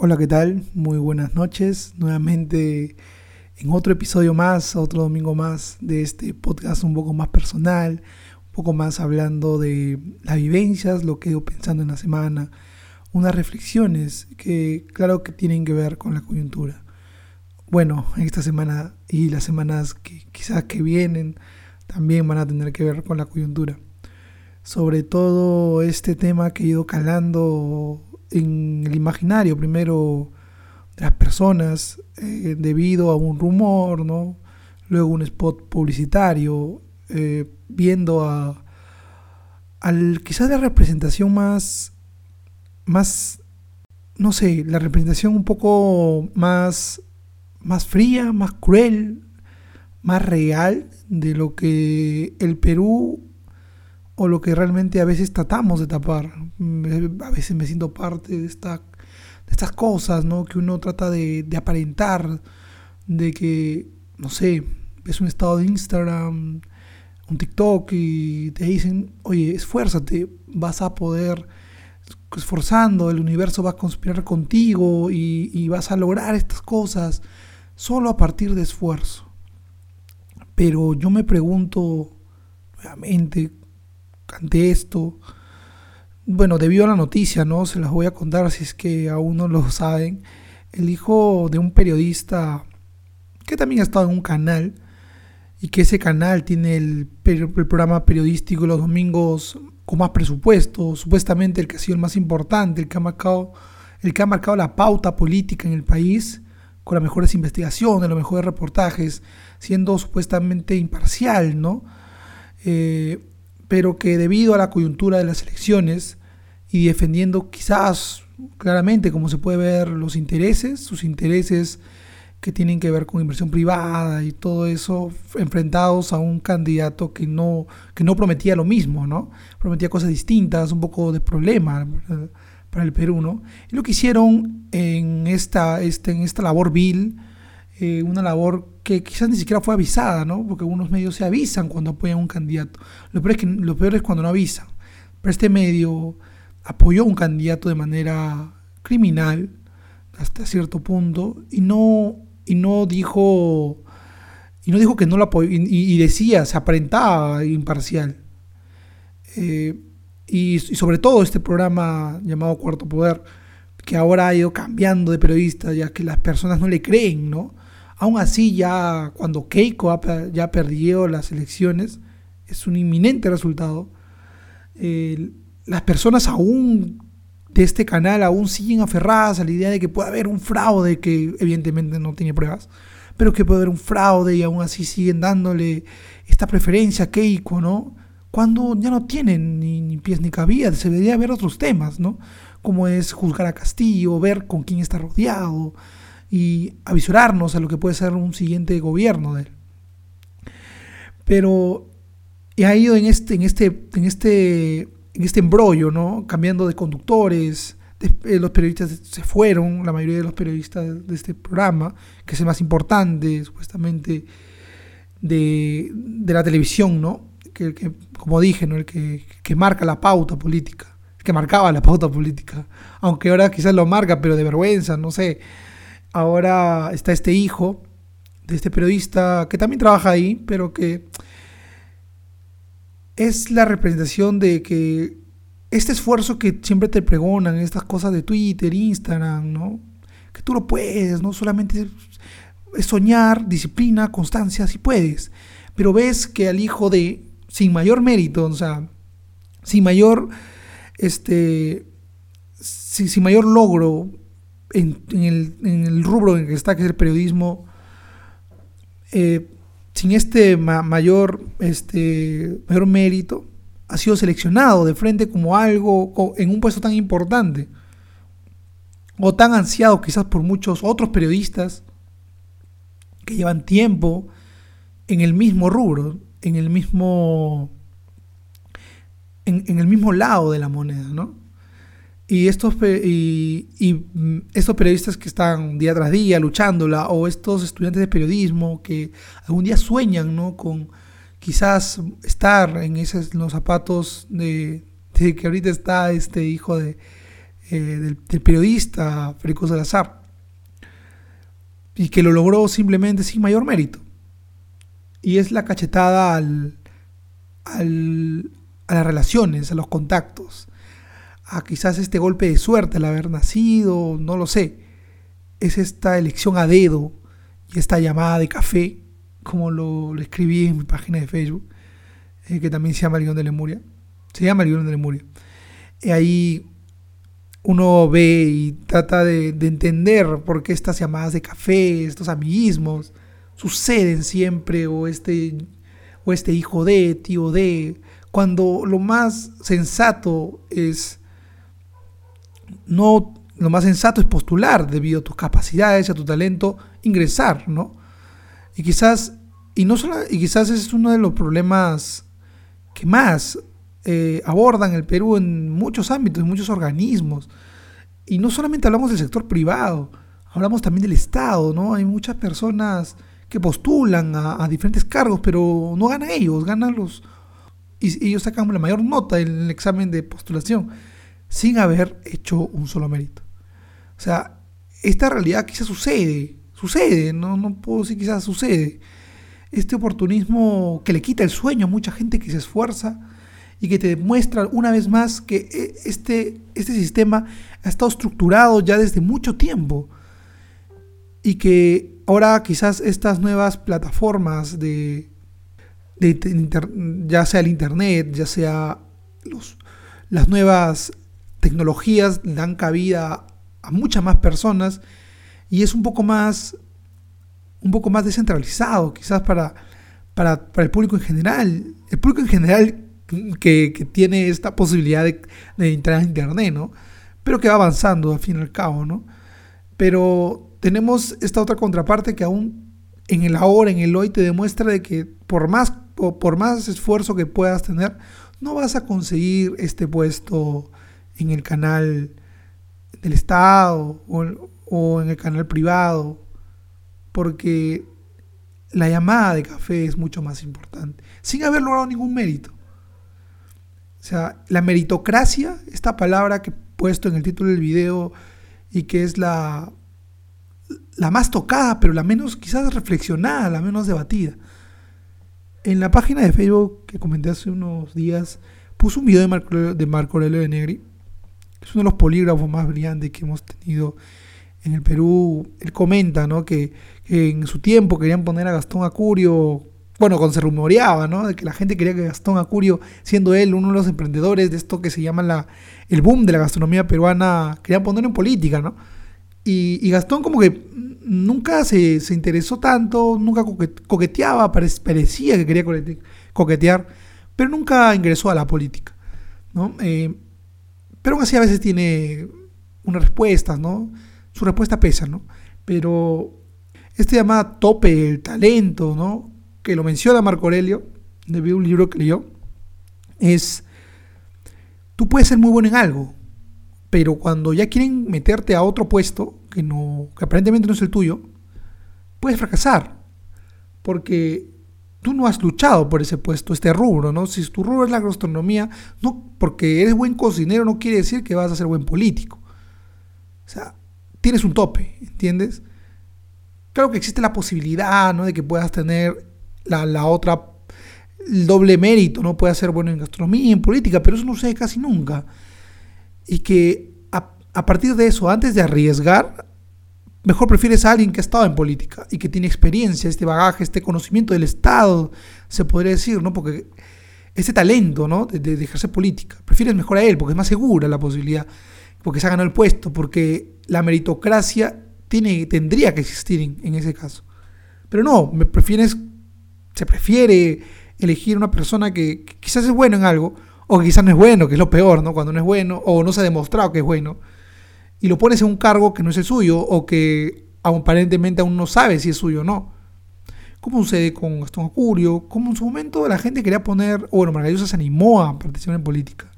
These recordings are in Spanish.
Hola, ¿qué tal? Muy buenas noches. Nuevamente en otro episodio más, otro domingo más de este podcast un poco más personal, un poco más hablando de las vivencias, lo que he ido pensando en la semana, unas reflexiones que claro que tienen que ver con la coyuntura. Bueno, esta semana y las semanas que quizás que vienen también van a tener que ver con la coyuntura. Sobre todo este tema que he ido calando en el imaginario primero de las personas eh, debido a un rumor, ¿no? Luego un spot publicitario, eh, viendo a al quizás la representación más más no sé, la representación un poco más más fría, más cruel, más real de lo que el Perú o lo que realmente a veces tratamos de tapar. A veces me siento parte de, esta, de estas cosas, ¿no? Que uno trata de, de aparentar, de que, no sé, ves un estado de Instagram, un TikTok y te dicen, oye, esfuérzate, vas a poder esforzando, el universo va a conspirar contigo y, y, vas a lograr estas cosas solo a partir de esfuerzo. Pero yo me pregunto nuevamente, ante esto, bueno, debido a la noticia, ¿no? Se las voy a contar si es que aún no lo saben. El hijo de un periodista que también ha estado en un canal y que ese canal tiene el, programa periodístico los domingos con más presupuesto, supuestamente el que ha sido el más importante, el que ha marcado, el que ha marcado la pauta política en el país, con las mejores investigaciones, los mejores reportajes, siendo supuestamente imparcial, ¿no? Eh, pero que debido a la coyuntura de las elecciones y defendiendo quizás claramente, como se puede ver, los intereses, sus intereses que tienen que ver con inversión privada y todo eso, enfrentados a un candidato que no, que no prometía lo mismo, ¿no? Prometía cosas distintas, un poco de problema para el Perú, lo que hicieron en esta, este, en esta labor vil, eh, una labor que quizás ni siquiera fue avisada, ¿no? Porque algunos medios se avisan cuando apoyan a un candidato. Lo peor, es que, lo peor es cuando no avisan. Pero este medio apoyó a un candidato de manera criminal hasta cierto punto y no, y no dijo y no dijo que no lo apoyó y, decía, se aparentaba imparcial. Eh, y, y, sobre todo este programa llamado Cuarto Poder, que ahora ha ido cambiando de periodista, ya que las personas no le creen, ¿no? Aún así, ya cuando Keiko ya perdió las elecciones, es un inminente resultado. las personas aún de este canal aún siguen aferradas a la idea de que puede haber un fraude, que evidentemente no tiene pruebas, pero que puede haber un fraude y aún así siguen dándole esta preferencia a Keiko, ¿no? Cuando ya no tienen ni, ni pies ni cabida, se debería ver otros temas, ¿no? Como es juzgar a Castillo, ver con quién está rodeado, y avisorarnos a lo que puede ser un siguiente gobierno de él. Pero ha ido en este, en este, en este, en este embrollo, ¿no? Cambiando de conductores. Eh, los periodistas se fueron, la mayoría de los periodistas de, este programa, que es el más importante, supuestamente, de, de la televisión, ¿no? Que, como dije, ¿no? El que, que marca la pauta política, que marcaba la pauta política, aunque ahora quizás lo marca, pero de vergüenza, no sé ahora está este hijo de este periodista que también trabaja ahí, pero que es la representación de que este esfuerzo que siempre te pregonan, estas cosas de Twitter, Instagram, ¿no? Que tú lo puedes, no solamente es soñar, disciplina, constancia, si puedes. Pero ves que al hijo de, sin mayor mérito, o sea, sin mayor, este, sin, sin mayor logro, en, el, rubro en el que está, que es el periodismo, eh, sin este mayor, este mayor mérito, ha sido seleccionado de frente como algo en un puesto tan importante o tan ansiado quizás por muchos otros periodistas que llevan tiempo en el mismo rubro, en el mismo en, en el mismo lado de la moneda, ¿no? Y estos, y, mm, estos periodistas que están día tras día luchándola, o estos estudiantes de periodismo que algún día sueñan ¿no? con quizás estar en esos los zapatos de, que ahorita está este hijo de eh, del, periodista Federico Salazar, y que lo logró simplemente sin mayor mérito. Y es la cachetada al, al, a las relaciones, a los contactos, a quizás este golpe de suerte al haber nacido, no lo sé. Es esta elección a dedo y esta llamada de café, como lo, escribí en mi página de Facebook, eh, que también se llama El de Lemuria. Se llama El de Lemuria. Y ahí uno ve y trata de, entender por qué estas llamadas de café, estos amiguismos, suceden siempre, o este, o este hijo de, tío de, cuando lo más sensato es no lo más sensato es postular debido a tus capacidades, a tu talento, ingresar, ¿no? Y quizás, y no solo, y quizás ese es uno de los problemas que más eh, abordan el Perú en muchos ámbitos, en muchos organismos. Y no solamente hablamos del sector privado, hablamos también del Estado, ¿no? Hay muchas personas que postulan a, diferentes cargos, pero no ganan ellos, ganan los... Y ellos sacan la mayor nota en el examen de postulación sin haber hecho un solo mérito. O sea, esta realidad quizás sucede, sucede, no, no puedo decir quizás sucede. Este oportunismo que le quita el sueño a mucha gente que se esfuerza y que te demuestra una vez más que eh, este, este sistema ha estado estructurado ya desde mucho tiempo y que ahora quizás estas nuevas plataformas de, ya sea el internet, ya sea los, las nuevas tecnologías dan cabida a muchas más personas y es un poco más un poco más descentralizado quizás para, para, el público en general. El público en general que, tiene esta posibilidad de, entrar a internet no pero que va avanzando al fin y al cabo no pero tenemos esta otra contraparte que aún en el ahora en el hoy te demuestra de que por más por más esfuerzo que puedas tener no vas a conseguir este puesto en el canal del Estado o, en el canal privado, porque la llamada de café es mucho más importante, sin haber logrado ningún mérito. O sea, la meritocracia, esta palabra que he puesto en el título del video y que es la, la más tocada, pero la menos quizás reflexionada, la menos debatida. En la página de Facebook que comenté hace unos días, puse un video de Marco, de Marco Aurelio de Negri es uno de los polígrafos más brillantes que hemos tenido en el Perú. Él comenta ¿no? que, en su tiempo querían poner a Gastón Acurio, bueno, cuando se rumoreaba, ¿no? de que la gente quería que Gastón Acurio, siendo él uno de los emprendedores de esto que se llama la, el boom de la gastronomía peruana, querían ponerlo en política, ¿no? Y, Gastón como que nunca se, interesó tanto, nunca coqueteaba, parecía que quería coquetear, pero nunca ingresó a la política, ¿no? Eh, pero aún así a veces tiene unas respuestas, ¿no? Su respuesta pesa, ¿no? Pero este llamado tope el talento, ¿no? Que lo menciona Marco Aurelio, de un libro que leyó, es, tú puedes ser muy bueno en algo, pero cuando ya quieren meterte a otro puesto, que, no, que aparentemente no es el tuyo, puedes fracasar, porque tú no has luchado por ese puesto, este rubro, ¿no? Si tu rubro es la gastronomía, no porque eres buen cocinero no quiere decir que vas a ser buen político. O sea, tienes un tope, ¿entiendes? Claro que existe la posibilidad, ¿no? De que puedas tener la, otra, el doble mérito, ¿no? Puedas ser bueno en gastronomía y en política, pero eso no sucede casi nunca. Y que a partir de eso, antes de arriesgar, mejor prefieres a alguien que ha estado en política y que tiene experiencia, este bagaje, este conocimiento del Estado, se podría decir, ¿no? Porque ese talento, ¿no? De, ejercer política. Prefieres mejor a él porque es más segura la posibilidad, porque se ha ganado el puesto, porque la meritocracia tiene, tendría que existir en, ese caso. Pero no, me prefieres, se prefiere elegir una persona que, que, quizás es bueno en algo, o que quizás no es bueno, que es lo peor, ¿no? Cuando no es bueno, o no se ha demostrado que es bueno y lo pones en un cargo que no es el suyo o que aparentemente aún no sabe si es suyo o no. ¿Cómo sucede con Gastón Acurio? ¿Cómo en su momento la gente quería poner, bueno, Margarita se animó a participar en política.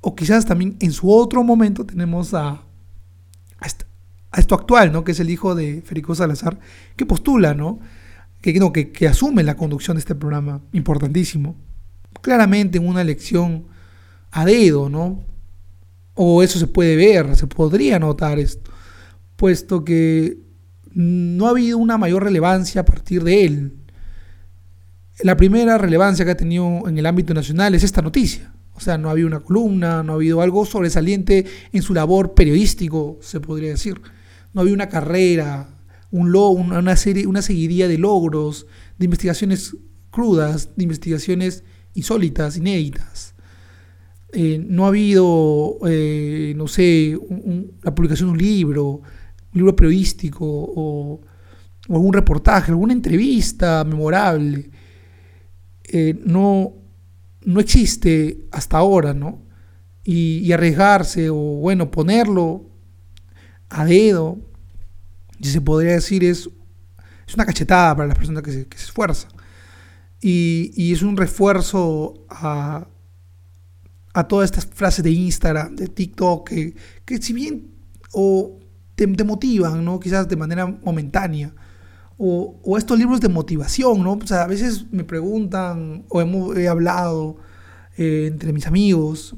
O quizás también en su otro momento tenemos a, a, esto actual, ¿no? Que es el hijo de Federico Salazar, que postula, ¿no? Que, no, que asume la conducción de este programa, importantísimo. Claramente en una elección a dedo, ¿no? O eso se puede ver, se podría notar esto, puesto que no ha habido una mayor relevancia a partir de él. La primera relevancia que ha tenido en el ámbito nacional es esta noticia. O sea, no ha habido una columna, no ha habido algo sobresaliente en su labor periodístico, se podría decir. No ha habido una carrera, un una, serie, una seguidilla de logros, de investigaciones crudas, de investigaciones insólitas, inéditas. Eh, no ha habido, eh, no sé, la publicación de un libro, un libro periodístico o, algún reportaje, alguna entrevista memorable. Eh, no, no existe hasta ahora, ¿no? Y, arriesgarse o, bueno, ponerlo a dedo, si se podría decir, es, es una cachetada para las personas que se, que se esfuerzan. Y, y, es un refuerzo a, a todas estas frases de Instagram, de TikTok, que, que si bien o te, motivan, ¿no? quizás de manera momentánea, o, o, estos libros de motivación, ¿no? O sea, a veces me preguntan, o hemos, he hablado eh, entre mis amigos,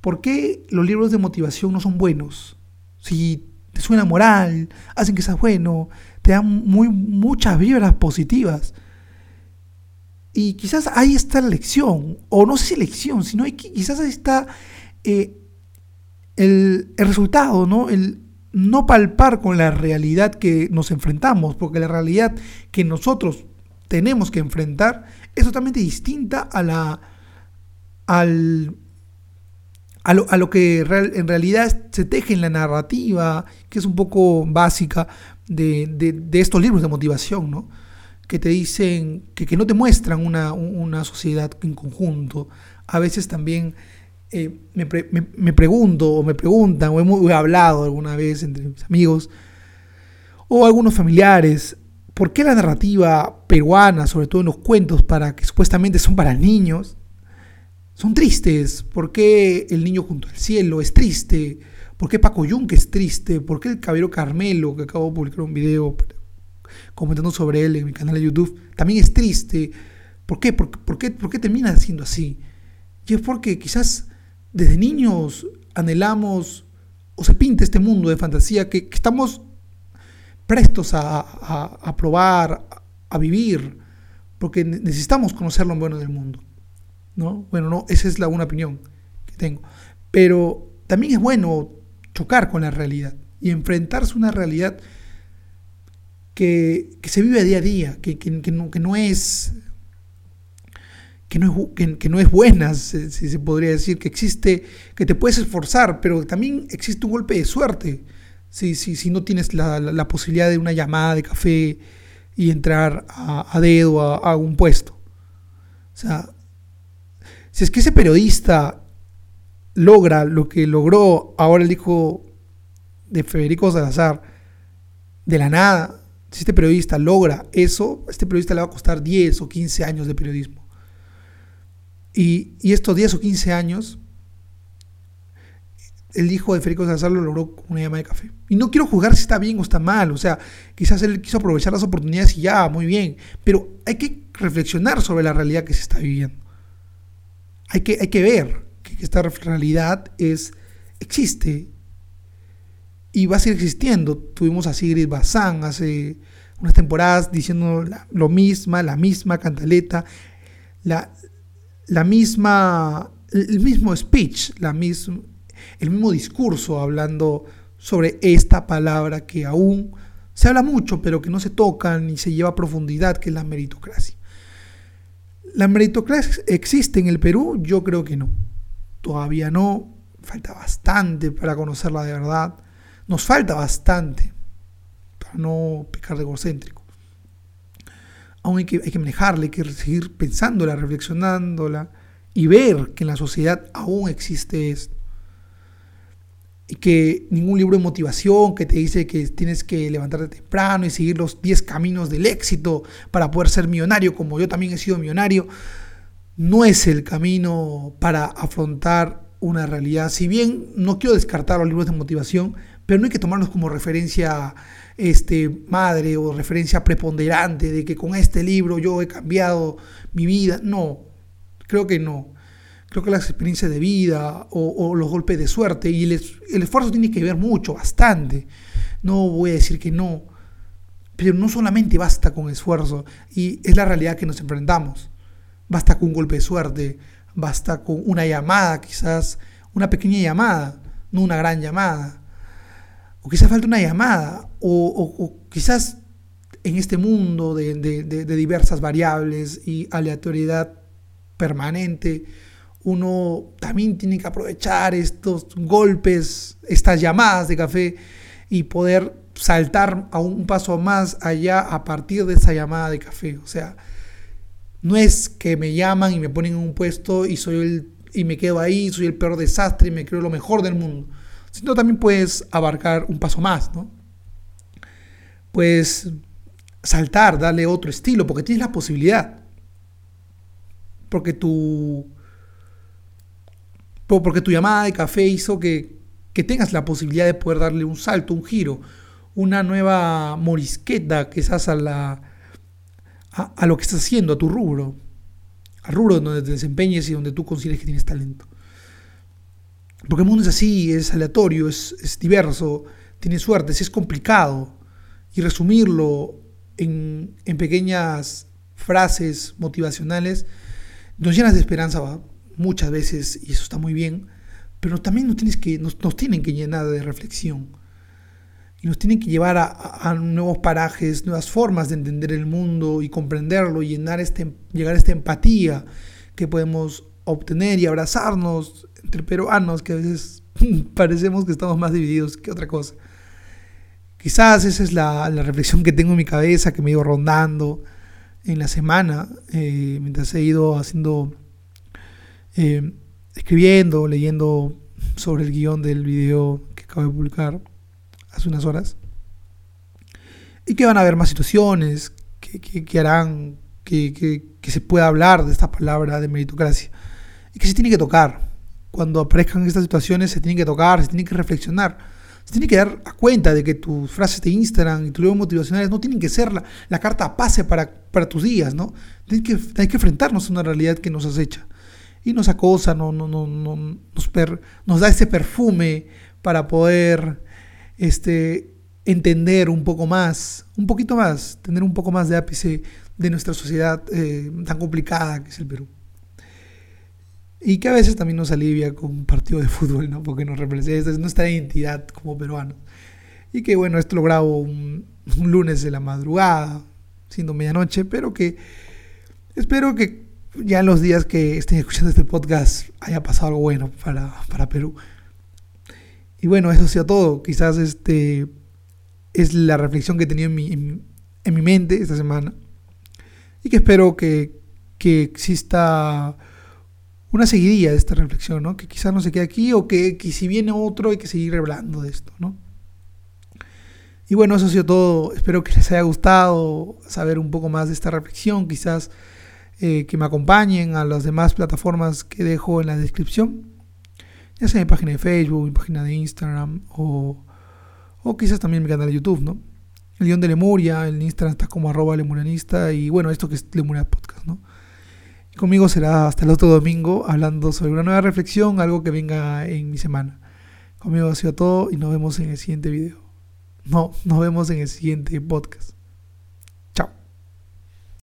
¿por qué los libros de motivación no son buenos? Si te suena moral, hacen que seas bueno, te dan muy, muchas vibras positivas. Y quizás ahí está la lección, o no sé si lección, sino quizás ahí está eh, el, resultado, ¿no? El no palpar con la realidad que nos enfrentamos, porque la realidad que nosotros tenemos que enfrentar es totalmente distinta a la al a lo, a lo, que en realidad se teje en la narrativa, que es un poco básica de, de estos libros de motivación, ¿no? Que te dicen, que, no te muestran una, sociedad en conjunto. A veces también eh, me, pregunto o me preguntan, o hemos hablado alguna vez entre mis amigos o algunos familiares, ¿por qué la narrativa peruana, sobre todo en los cuentos para que supuestamente son para niños, son tristes? ¿Por qué el niño junto al cielo es triste? ¿Por qué Paco Yunque es triste? ¿Por qué el caballero Carmelo, que acabo de publicar un video comentando sobre él en mi canal de YouTube, también es triste. ¿Por qué? ¿Por, qué, por qué termina siendo así? Y es porque quizás desde niños anhelamos o se pinta este mundo de fantasía que, estamos prestos a, probar, a, vivir, porque necesitamos conocer lo bueno del mundo. ¿no? Bueno, no, esa es la una opinión que tengo. Pero también es bueno chocar con la realidad y enfrentarse a una realidad que, se vive día a día, que, no, que no, es que no es, que, no es buena, si se podría decir, que existe, que te puedes esforzar, pero también existe un golpe de suerte. Si, si no tienes la, posibilidad de una llamada de café y entrar a, dedo a, a, un puesto. O sea, si es que ese periodista logra lo que logró ahora el hijo de Federico Salazar, de la nada, si este periodista logra eso, a este periodista le va a costar 10 o 15 años de periodismo. Y, estos 10 o 15 años, el hijo de Federico Salazar lo logró con una llama de café. Y no quiero juzgar si está bien o está mal, o sea, quizás él quiso aprovechar las oportunidades y ya, muy bien, pero hay que reflexionar sobre la realidad que se está viviendo. Hay que, hay que ver que esta realidad es, existe y va a seguir existiendo. Tuvimos a Sigrid Bazán hace unas temporadas diciendo lo misma, la misma cantaleta, la, la misma, el mismo speech, la el mismo discurso hablando sobre esta palabra que aún se habla mucho, pero que no se toca ni se lleva a profundidad, que es la meritocracia. ¿La meritocracia existe en el Perú? Yo creo que no. Todavía no. Falta bastante para conocerla de verdad nos falta bastante para no pecar de egocéntrico. Aún hay que, hay que manejarla, hay que seguir pensándola, reflexionándola y ver que en la sociedad aún existe esto. Y que ningún libro de motivación que te dice que tienes que levantarte temprano y seguir los 10 caminos del éxito para poder ser millonario, como yo también he sido millonario, no es el camino para afrontar una realidad. Si bien no quiero descartar los libros de motivación, pero no hay que tomarlos como referencia este, madre o referencia preponderante de que con este libro yo he cambiado mi vida. No, creo que no. creo que las experiencias de vida o, los golpes de suerte y el, el, esfuerzo tiene que ver mucho, bastante. No voy a decir que no, pero no solamente basta con esfuerzo y es la realidad que nos enfrentamos. Basta con un golpe de suerte, basta con una llamada, quizás una pequeña llamada, no una gran llamada. O quizás falta una llamada, o, quizás en este mundo de, de diversas variables y aleatoriedad permanente, uno también tiene que aprovechar estos golpes, estas llamadas de café y poder saltar a un paso más allá a partir de esa llamada de café. O sea, no es que me llaman y me ponen en un puesto y soy el y me quedo ahí, soy el peor desastre y me creo lo mejor del mundo. Sino también puedes abarcar un paso más, ¿no? Puedes saltar, darle otro estilo, porque tienes la posibilidad. Porque tu porque tu llamada de café hizo que, tengas la posibilidad de poder darle un salto, un giro, una nueva morisqueta quizás a, la, a, lo que estás haciendo, a tu rubro, al rubro donde te desempeñes y donde tú consideres que tienes talento. Porque el mundo es así, es aleatorio, es, diverso, tiene suertes, es complicado. Y resumirlo en, en pequeñas frases motivacionales nos llenas de esperanza muchas veces, y eso está muy bien, pero también nos, tienes que, nos, tienen que llenar de reflexión. Y nos tienen que llevar a, nuevos parajes, nuevas formas de entender el mundo y comprenderlo, y llenar este, llegar a esta empatía que podemos obtener y abrazarnos entre peruanos, que a veces parecemos que estamos más divididos que otra cosa. Quizás esa es la, reflexión que tengo en mi cabeza, que me he ido rondando en la semana, eh, mientras he ido haciendo eh, escribiendo, leyendo sobre el guion del video que acabo de publicar hace unas horas. Y que van a haber más situaciones que, harán que, se pueda hablar de esta palabra de meritocracia. Y que se tiene que tocar. Cuando aparezcan estas situaciones se tiene que tocar, se tiene que reflexionar. Se tiene que dar cuenta de que tus frases de Instagram y tus videos motivacionales no tienen que ser la, carta pase para, para tus días, ¿no? Hay que, hay que enfrentarnos a una realidad que nos acecha y nos acosa, no, no, no, nos, nos da ese perfume para poder este, entender un poco más, un poquito más, tener un poco más de ápice de nuestra sociedad eh, tan complicada que es el Perú. Y que a veces también nos alivia con un partido de fútbol, ¿no? Porque nos representa, es nuestra identidad como peruanos. Y que bueno, esto lo grabo un, un lunes de la madrugada, siendo medianoche, pero que espero que ya en los días que estén escuchando este podcast haya pasado algo bueno para, para Perú. Y bueno, eso sido todo. Quizás este es la reflexión que he tenido en mi, en, mi mente esta semana. Y que espero que, que, exista una seguidilla de esta reflexión, ¿no? Que quizás no se quede aquí o que, que, si viene otro hay que seguir hablando de esto, ¿no? Y bueno, eso ha sido todo. Espero que les haya gustado saber un poco más de esta reflexión. Quizás eh, que me acompañen a las demás plataformas que dejo en la descripción, ya sea mi página de Facebook, mi página de Instagram o, o quizás también mi canal de YouTube, ¿no? El guion de Lemuria, el Instagram está como arroba lemurianista y bueno, esto que es Lemuria Podcast, ¿no? Conmigo será hasta el otro domingo hablando sobre una nueva reflexión, algo que venga en mi semana. Conmigo ha sido todo y nos vemos en el siguiente video. No, nos vemos en el siguiente podcast.